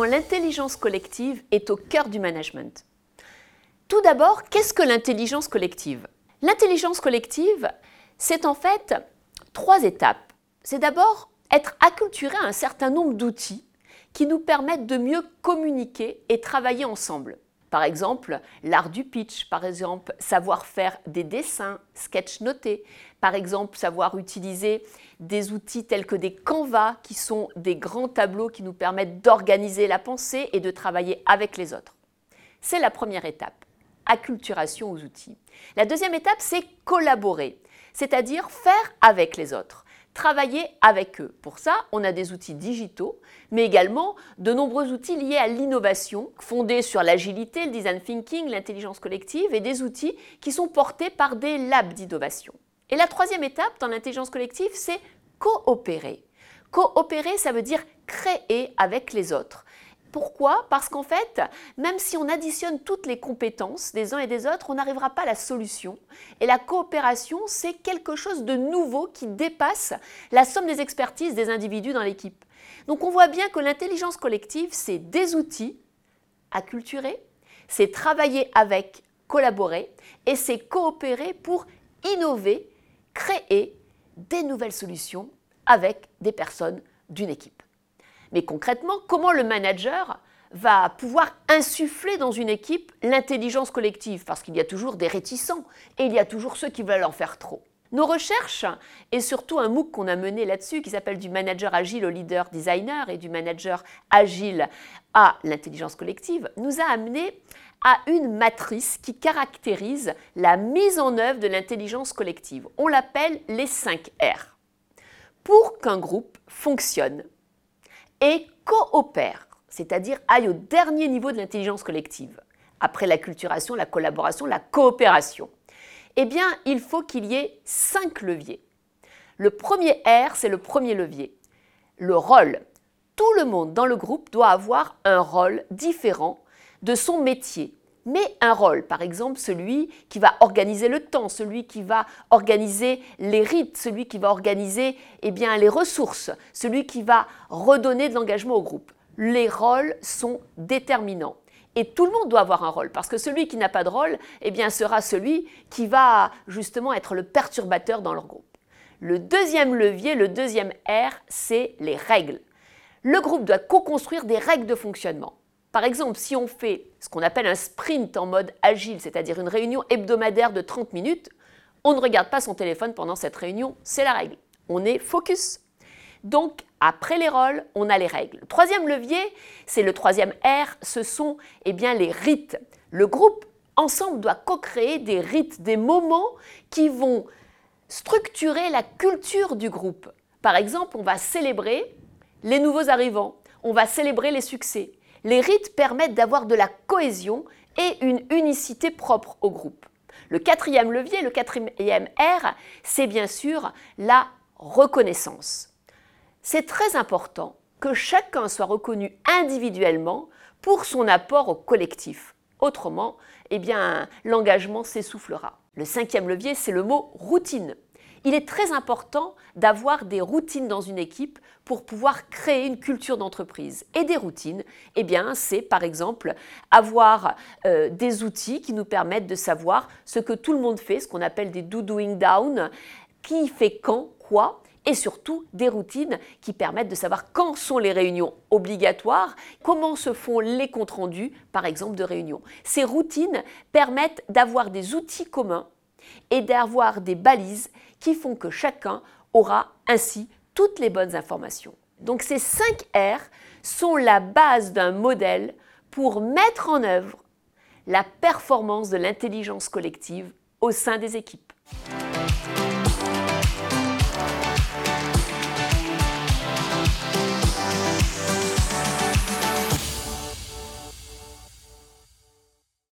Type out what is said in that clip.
l'intelligence collective est au cœur du management. Tout d'abord, qu'est-ce que l'intelligence collective? L'intelligence collective, c'est en fait trois étapes. C'est d'abord être acculturé à un certain nombre d'outils qui nous permettent de mieux communiquer et travailler ensemble. Par exemple, l'art du pitch, par exemple, savoir faire des dessins, sketch notés, par exemple, savoir utiliser des outils tels que des canvas, qui sont des grands tableaux qui nous permettent d'organiser la pensée et de travailler avec les autres. C'est la première étape, acculturation aux outils. La deuxième étape, c'est collaborer, c'est-à-dire faire avec les autres travailler avec eux. Pour ça, on a des outils digitaux, mais également de nombreux outils liés à l'innovation, fondés sur l'agilité, le design thinking, l'intelligence collective, et des outils qui sont portés par des labs d'innovation. Et la troisième étape dans l'intelligence collective, c'est coopérer. Coopérer, ça veut dire créer avec les autres. Pourquoi? Parce qu'en fait, même si on additionne toutes les compétences des uns et des autres, on n'arrivera pas à la solution. Et la coopération, c'est quelque chose de nouveau qui dépasse la somme des expertises des individus dans l'équipe. Donc on voit bien que l'intelligence collective, c'est des outils à culturer, c'est travailler avec, collaborer, et c'est coopérer pour innover, créer des nouvelles solutions avec des personnes d'une équipe. Mais concrètement, comment le manager va pouvoir insuffler dans une équipe l'intelligence collective? Parce qu'il y a toujours des réticents et il y a toujours ceux qui veulent en faire trop. Nos recherches, et surtout un MOOC qu'on a mené là-dessus, qui s'appelle du manager agile au leader designer et du manager agile à l'intelligence collective, nous a amené à une matrice qui caractérise la mise en œuvre de l'intelligence collective. On l'appelle les 5 R. Pour qu'un groupe fonctionne, et coopère, c'est-à-dire aille au dernier niveau de l'intelligence collective, après l'acculturation, la collaboration, la coopération, eh bien, il faut qu'il y ait cinq leviers. Le premier R, c'est le premier levier, le rôle. Tout le monde dans le groupe doit avoir un rôle différent de son métier, mais un rôle, par exemple celui qui va organiser le temps, celui qui va organiser les rites, celui qui va organiser eh bien, les ressources, celui qui va redonner de l'engagement au groupe. Les rôles sont déterminants. Et tout le monde doit avoir un rôle, parce que celui qui n'a pas de rôle eh bien, sera celui qui va justement être le perturbateur dans leur groupe. Le deuxième levier, le deuxième R, c'est les règles. Le groupe doit co-construire des règles de fonctionnement. Par exemple, si on fait ce qu'on appelle un sprint en mode agile, c'est-à-dire une réunion hebdomadaire de 30 minutes, on ne regarde pas son téléphone pendant cette réunion, c'est la règle. On est focus. Donc, après les rôles, on a les règles. troisième levier, c'est le troisième R, ce sont eh bien, les rites. Le groupe, ensemble, doit co-créer des rites, des moments qui vont structurer la culture du groupe. Par exemple, on va célébrer les nouveaux arrivants, on va célébrer les succès, les rites permettent d'avoir de la cohésion et une unicité propre au groupe. Le quatrième levier, le quatrième R, c'est bien sûr la reconnaissance. C'est très important que chacun soit reconnu individuellement pour son apport au collectif. Autrement, eh bien, l'engagement s'essoufflera. Le cinquième levier, c'est le mot routine. Il est très important d'avoir des routines dans une équipe pour pouvoir créer une culture d'entreprise. Et des routines, eh bien, c'est par exemple avoir euh, des outils qui nous permettent de savoir ce que tout le monde fait, ce qu'on appelle des do doing down, qui fait quand, quoi, et surtout des routines qui permettent de savoir quand sont les réunions obligatoires, comment se font les comptes rendus, par exemple, de réunions. Ces routines permettent d'avoir des outils communs et d'avoir des balises qui font que chacun aura ainsi toutes les bonnes informations. Donc ces 5 R sont la base d'un modèle pour mettre en œuvre la performance de l'intelligence collective au sein des équipes.